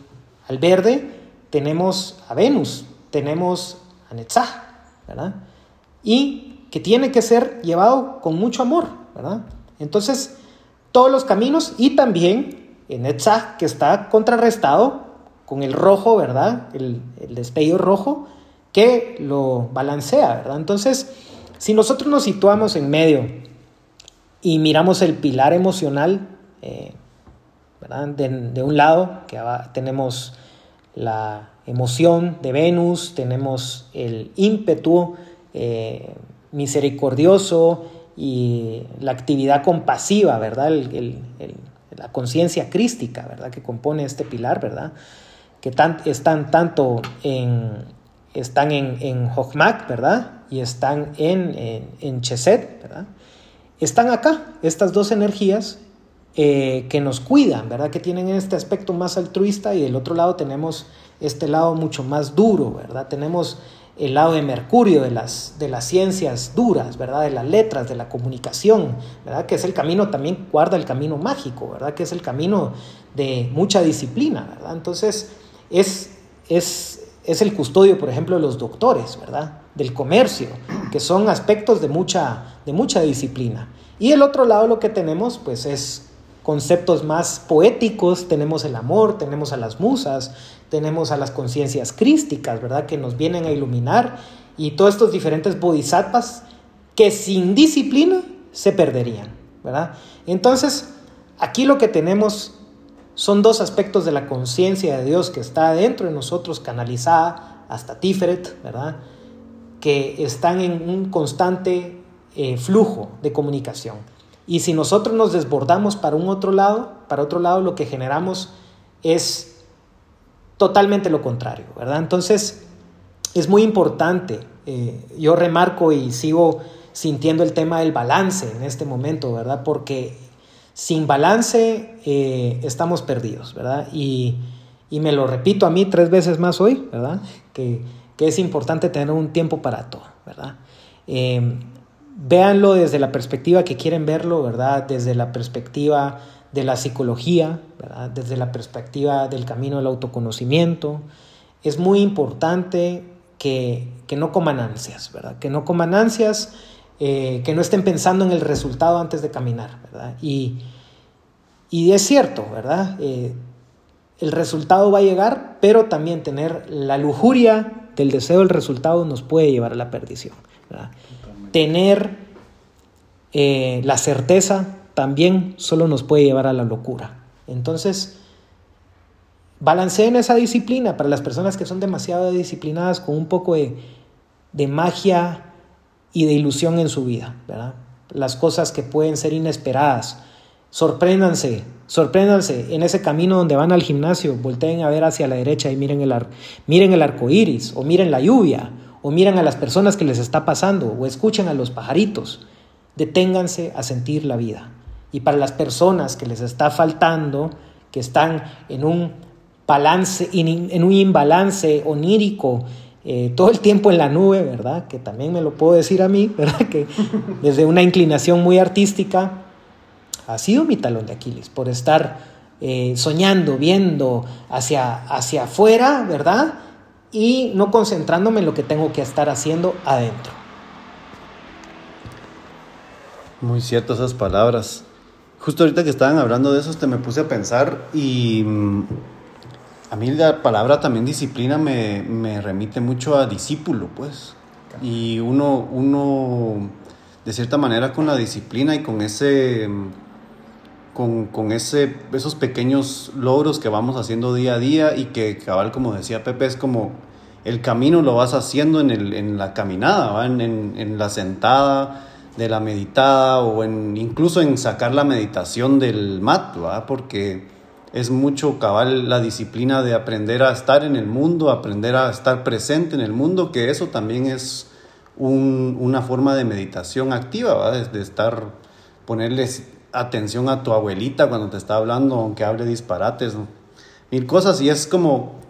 al verde, tenemos a Venus, tenemos a Netzach, ¿verdad? Y que tiene que ser llevado con mucho amor, ¿verdad? Entonces, todos los caminos y también en Netzach, que está contrarrestado con el rojo, ¿verdad? El, el rojo que lo balancea, ¿verdad? Entonces, si nosotros nos situamos en medio y miramos el pilar emocional, eh, ¿verdad? De, un lado, que tenemos la emoción de Venus, tenemos el ímpetu eh, misericordioso y la actividad compasiva, ¿verdad? La conciencia crística, ¿verdad? Que compone este pilar, ¿verdad? Que están tanto en, están en, en ¿verdad? Y están en, en, en Cheset, ¿verdad? Están acá, estas dos energías eh, que nos cuidan, ¿verdad? Que tienen este aspecto más altruista y del otro lado tenemos este lado mucho más duro, ¿verdad? Tenemos el lado de Mercurio, de las, de las ciencias duras, ¿verdad? De las letras, de la comunicación, ¿verdad? Que es el camino, también guarda el camino mágico, ¿verdad? Que es el camino de mucha disciplina, ¿verdad? Entonces, es, es, es el custodio, por ejemplo, de los doctores, ¿verdad? Del comercio, que son aspectos de mucha, de mucha disciplina. Y el otro lado lo que tenemos, pues, es conceptos más poéticos, tenemos el amor, tenemos a las musas, tenemos a las conciencias crísticas, ¿verdad? Que nos vienen a iluminar y todos estos diferentes bodhisattvas que sin disciplina se perderían, ¿verdad? Entonces, aquí lo que tenemos son dos aspectos de la conciencia de Dios que está dentro de nosotros, canalizada hasta Tiferet, ¿verdad? Que están en un constante eh, flujo de comunicación. Y si nosotros nos desbordamos para un otro lado, para otro lado lo que generamos es totalmente lo contrario, ¿verdad? Entonces, es muy importante, eh, yo remarco y sigo sintiendo el tema del balance en este momento, ¿verdad? Porque sin balance eh, estamos perdidos, ¿verdad? Y, me lo repito a mí tres veces más hoy, ¿verdad? Que, es importante tener un tiempo para todo, ¿verdad? Eh, véanlo desde la perspectiva que quieren verlo, ¿verdad? Desde la perspectiva de la psicología, ¿verdad? Desde la perspectiva del camino del autoconocimiento. Es muy importante que, no coman ansias, ¿verdad? Que no coman ansias, eh, que no estén pensando en el resultado antes de caminar, ¿verdad? Y, es cierto, ¿verdad? Eh, el resultado va a llegar, pero también tener la lujuria del deseo del resultado nos puede llevar a la perdición, ¿verdad? Tener eh, la certeza también solo nos puede llevar a la locura. Entonces, balanceen esa disciplina para las personas que son demasiado disciplinadas con un poco de, magia y de ilusión en su vida, ¿verdad? Las cosas que pueden ser inesperadas. Sorpréndanse, sorpréndanse en ese camino donde van al gimnasio, volteen a ver hacia la derecha y miren el, miren el arco iris o miren la lluvia o miran a las personas que les está pasando, o escuchen a los pajaritos. Deténganse a sentir la vida. Y para las personas que les está faltando, que están en un balance, en un imbalance onírico, eh, todo el tiempo en la nube, ¿verdad? Que también me lo puedo decir a mí, <laughs> ¿verdad? Que desde una inclinación muy artística ha sido mi talón de Aquiles, por estar eh, soñando, viendo hacia, hacia afuera, ¿verdad? Y no concentrándome en lo que tengo que estar haciendo adentro. Muy cierto esas palabras. Justo ahorita que estaban hablando de eso, te me puse a pensar y mm, a mí la palabra también disciplina me, me remite mucho a discípulo, pues. Y uno, uno, de cierta manera, con la disciplina y con ese, con, con, ese, esos pequeños logros que vamos haciendo día a día y que, cabal, como decía Pepe, es como el camino lo vas haciendo en, el, en la caminada, En, en, la sentada de la meditada o en, incluso en sacar la meditación del mat, porque es mucho cabal la disciplina de aprender a estar en el mundo, aprender a estar presente en el mundo, que eso también es un, una forma de meditación activa, ¿va? de, estar, ponerles atención a tu abuelita cuando te está hablando, aunque hable disparates, mil cosas. Y es como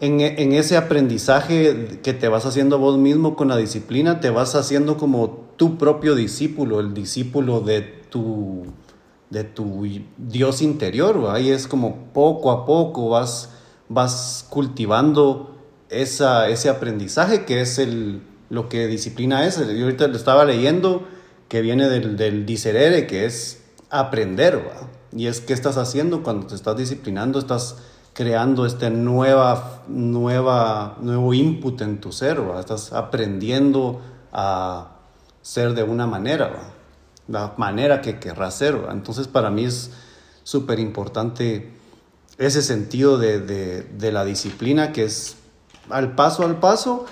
en, en, ese aprendizaje que te vas haciendo vos mismo con la disciplina, te vas haciendo como tu propio discípulo, el discípulo de tu, de tu Dios interior. Ahí es como poco a poco vas, vas cultivando esa, ese aprendizaje que es el, lo que disciplina es. Yo ahorita lo estaba leyendo que viene del, del diserere, que es aprender. Y es qué estás haciendo cuando te estás disciplinando, estás creando este nueva, nueva, nuevo input en tu ser, estás aprendiendo a ser de una manera, la manera que querrás ser. Entonces para mí es súper importante ese sentido de, de, de, la disciplina que es al paso al paso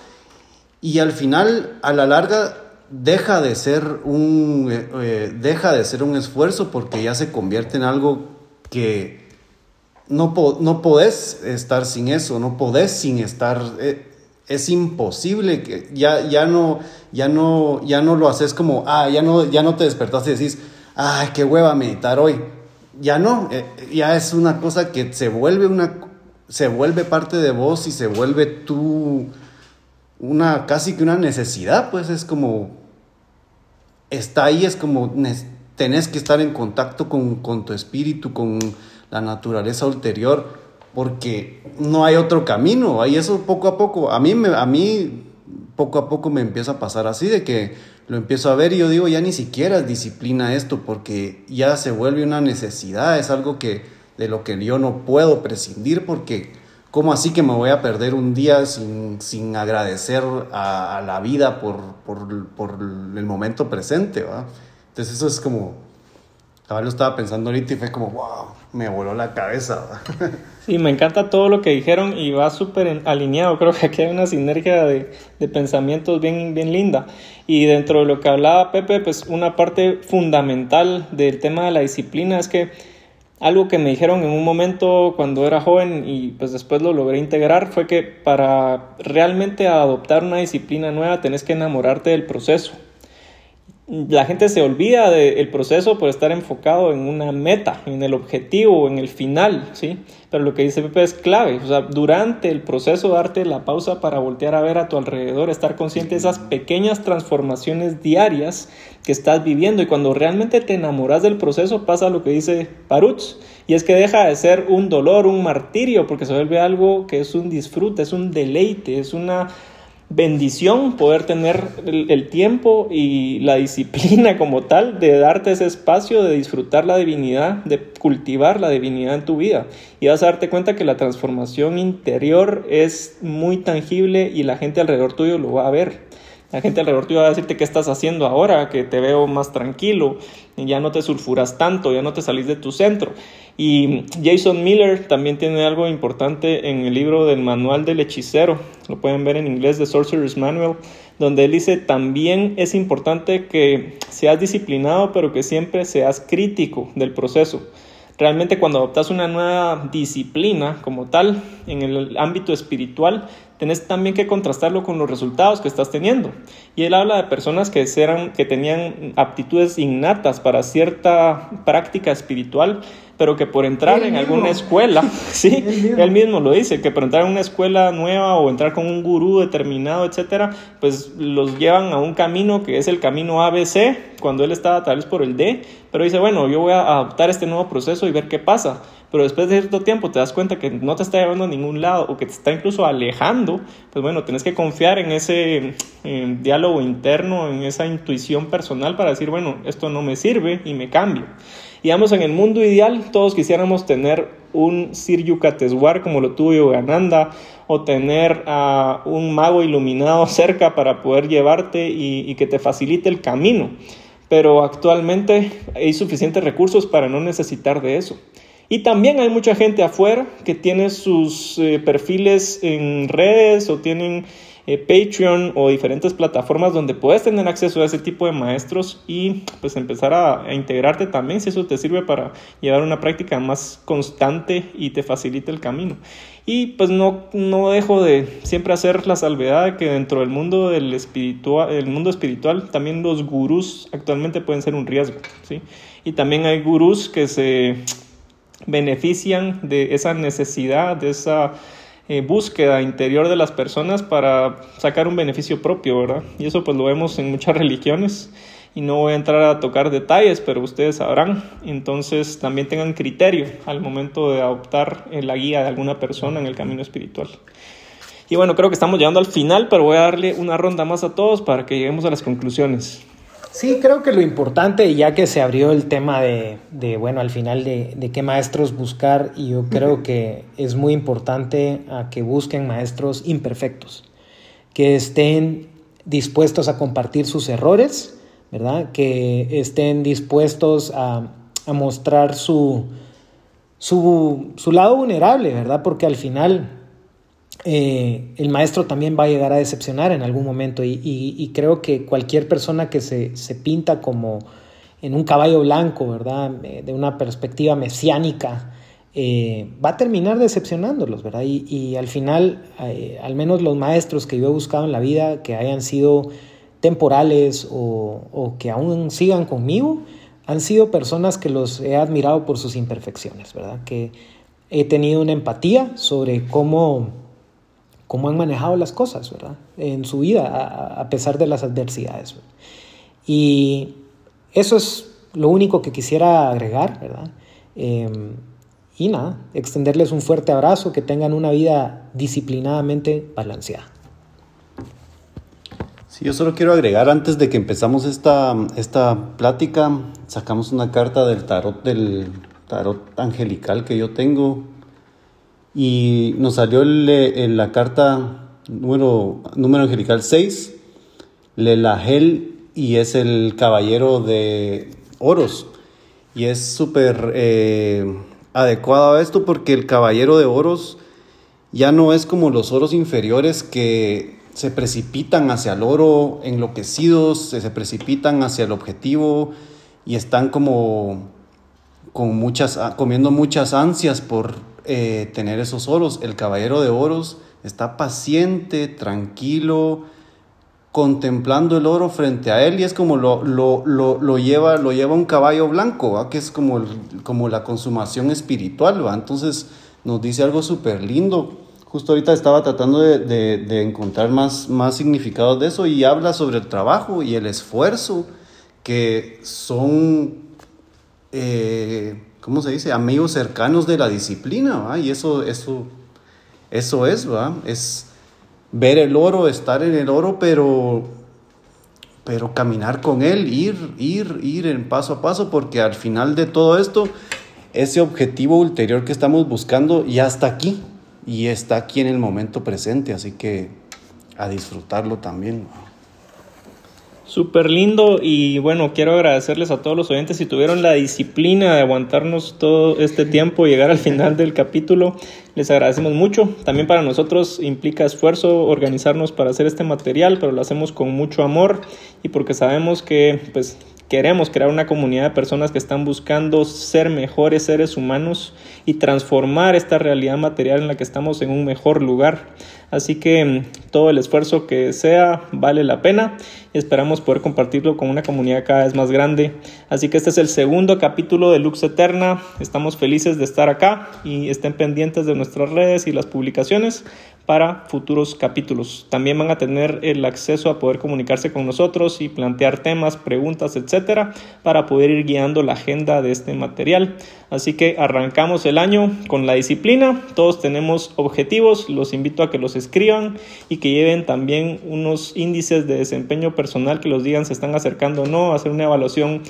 y al final, a la larga, deja de ser un, eh, eh, deja de ser un esfuerzo porque ya se convierte en algo que no, no podés estar sin eso, no podés sin estar, eh, es imposible, que ya, ya, no, ya, no, ya no lo haces como, ah, ya no, ya no te despertaste y decís, ay, qué hueva meditar hoy. Ya no, ya es una cosa que se vuelve una, se vuelve parte de vos y se vuelve tú, una, casi que una necesidad, pues es como, está ahí, es como, tenés que estar en contacto con, con tu espíritu, con la naturaleza ulterior, porque no hay otro camino. Ahí eso poco a poco, a mí, me, a mí poco a poco me empieza a pasar así, de que lo empiezo a ver y yo digo, ya ni siquiera es disciplina esto, porque ya se vuelve una necesidad, es algo que de lo que yo no puedo prescindir, porque ¿cómo así que me voy a perder un día sin, sin agradecer a, a, la vida por, por, por el momento presente? ¿va? Entonces eso es como, ahora lo estaba pensando ahorita y fue como, wow, me voló la cabeza. <laughs> Sí, me encanta todo lo que dijeron y va súper alineado. Creo que aquí hay una sinergia de, de, pensamientos bien, bien linda. Y dentro de lo que hablaba Pepe, pues una parte fundamental del tema de la disciplina es que algo que me dijeron en un momento cuando era joven y pues después lo logré integrar fue que para realmente adoptar una disciplina nueva tenés que enamorarte del proceso la gente se olvida del proceso por estar enfocado en una meta, en el objetivo, en el final, ¿sí? Pero lo que dice Pepe es clave, o sea, durante el proceso darte la pausa para voltear a ver a tu alrededor, estar consciente de esas pequeñas transformaciones diarias que estás viviendo y cuando realmente te enamoras del proceso pasa lo que dice Paruch, y es que deja de ser un dolor, un martirio, porque se vuelve algo que es un disfrute, es un deleite, es una bendición poder tener el, tiempo y la disciplina como tal de darte ese espacio de disfrutar la divinidad, de cultivar la divinidad en tu vida. Y vas a darte cuenta que la transformación interior es muy tangible y la gente alrededor tuyo lo va a ver. La gente alrededor tuyo va a decirte qué estás haciendo ahora, que te veo más tranquilo, ya no te sulfuras tanto, ya no te salís de tu centro. Y Jason Miller también tiene algo importante en el libro del Manual del Hechicero, lo pueden ver en inglés, The Sorcerer's Manual, donde él dice, también es importante que seas disciplinado, pero que siempre seas crítico del proceso. Realmente cuando adoptas una nueva disciplina como tal en el ámbito espiritual, tenés también que contrastarlo con los resultados que estás teniendo. Y él habla de personas que, eran, que tenían aptitudes innatas para cierta práctica espiritual, pero que por entrar en alguna escuela, <laughs> <laughs> sí, él mismo. lo dice, que por entrar en una escuela nueva o entrar con un gurú determinado, etcétera, pues los llevan a un camino que es el camino ABC, cuando él estaba tal vez por el D, pero dice, bueno, yo voy a adoptar este nuevo proceso y ver qué pasa. Pero después de cierto tiempo te das cuenta que no te está llevando a ningún lado o que te está incluso alejando, pues bueno, tienes que confiar en ese diálogo interno, en esa intuición personal para decir, bueno, esto no me sirve y me cambio. Digamos, en el mundo ideal, todos quisiéramos tener un Sir Yucateswar como lo tuvo Yogananda, o tener a un mago iluminado <laughs> cerca para poder llevarte y, que te facilite el camino. Pero actualmente hay suficientes recursos para no necesitar de eso. Y también hay mucha gente afuera que tiene sus eh, perfiles en redes o tienen eh, Patreon o diferentes plataformas donde puedes tener acceso a ese tipo de maestros y pues empezar a, a, integrarte también si eso te sirve para llevar una práctica más constante y te facilite el camino. Y pues no, no dejo de siempre hacer la salvedad de que dentro del mundo del espiritual, el mundo espiritual también los gurús actualmente pueden ser un riesgo, ¿sí? Y también hay gurús que se benefician de esa necesidad, de esa eh, búsqueda interior de las personas para sacar un beneficio propio, ¿verdad? Y eso pues lo vemos en muchas <laughs> religiones y no voy a entrar a tocar detalles, pero ustedes sabrán. Entonces también tengan criterio al momento de adoptar la guía de alguna persona en el camino espiritual. Y bueno, creo que estamos llegando al final, pero voy a darle una ronda más a todos para que lleguemos a las conclusiones. Sí, creo que lo importante, ya que se abrió el tema de, de bueno, al final de, de, qué maestros buscar, y yo creo que es muy importante a que busquen maestros imperfectos, que estén dispuestos a compartir sus errores, ¿verdad? Que estén dispuestos a, a mostrar su, su, su, lado vulnerable, ¿verdad? Porque al final eh, el maestro también va a llegar a decepcionar en algún momento y, creo que cualquier persona que se, pinta como en un caballo blanco, ¿verdad? De una perspectiva mesiánica, eh, va a terminar decepcionándolos, ¿verdad? Y, y al final, eh, al menos los maestros que yo he buscado en la vida, que hayan sido temporales o, o, que aún sigan conmigo, han sido personas que los he admirado por sus imperfecciones, ¿verdad? Que he tenido una empatía sobre cómo, cómo han manejado las cosas, ¿verdad? En su vida, a, a pesar de las adversidades. ¿verdad? Y eso es lo único que quisiera agregar, ¿verdad? Eh, y nada, extenderles un fuerte abrazo, que tengan una vida disciplinadamente balanceada. Sí, yo solo quiero agregar antes de que empezamos esta, esta plática, sacamos una carta del tarot del tarot angelical que yo tengo y nos salió el, el, la carta número, número angelical 6, Lelagel, y es el caballero de oros. Y es súper eh, adecuado a esto porque el caballero de oros ya no es como los oros inferiores que se precipitan hacia el oro enloquecidos, se precipitan hacia el objetivo y están como con muchas, comiendo muchas ansias por eh, tener esos oros. El caballero de oros está paciente, tranquilo, contemplando el oro frente a él y es como lo, lo, lo, lo lleva, lo lleva un caballo blanco, que es como, como la consumación espiritual. ¿va? Entonces nos dice algo súper lindo justo ahorita estaba tratando de, de, encontrar más, más significados de eso y habla sobre el trabajo y el esfuerzo que son, eh, ¿cómo se dice? Amigos cercanos de la disciplina, ¿va? Y eso, eso, eso es, ¿va? Es ver el oro, estar en el oro, pero, pero caminar con él, ir, ir, ir en paso a paso, porque al final de todo esto, ese objetivo ulterior que estamos buscando ya está aquí y está aquí en el momento presente, así que a disfrutarlo también. Súper lindo y bueno, quiero agradecerles a todos los oyentes si tuvieron la disciplina de aguantarnos todo este tiempo y llegar al final del capítulo. Les agradecemos mucho. También para nosotros implica esfuerzo organizarnos para hacer este material, pero lo hacemos con mucho amor y porque sabemos que pues Queremos crear una comunidad de personas que están buscando ser mejores seres humanos y transformar esta realidad material en la que estamos en un mejor lugar. Así que mm, todo el esfuerzo que sea vale la pena y esperamos poder compartirlo con una comunidad cada vez más grande. Así que este es el segundo capítulo de Lux Eterna. Estamos felices de estar acá y estén pendientes de nuestras redes y las publicaciones para futuros capítulos. También van a tener el acceso a poder comunicarse con nosotros y plantear temas, preguntas, etcétera, para poder ir guiando la agenda de este material. Así que arrancamos el año con la disciplina. Todos tenemos objetivos. Los invito a que los escriban y que lleven también unos índices de desempeño personal que los digan se están acercando o no, hacer una evaluación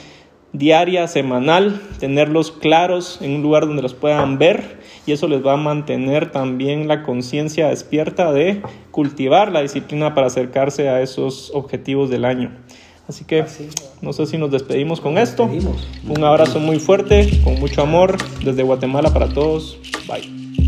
diaria, semanal, tenerlos claros en un lugar donde los puedan ver y eso les va a mantener también la conciencia despierta de cultivar la disciplina para acercarse a esos objetivos del año. Así que no sé si nos despedimos con esto. Un abrazo muy fuerte, con mucho amor, desde Guatemala para todos. Bye.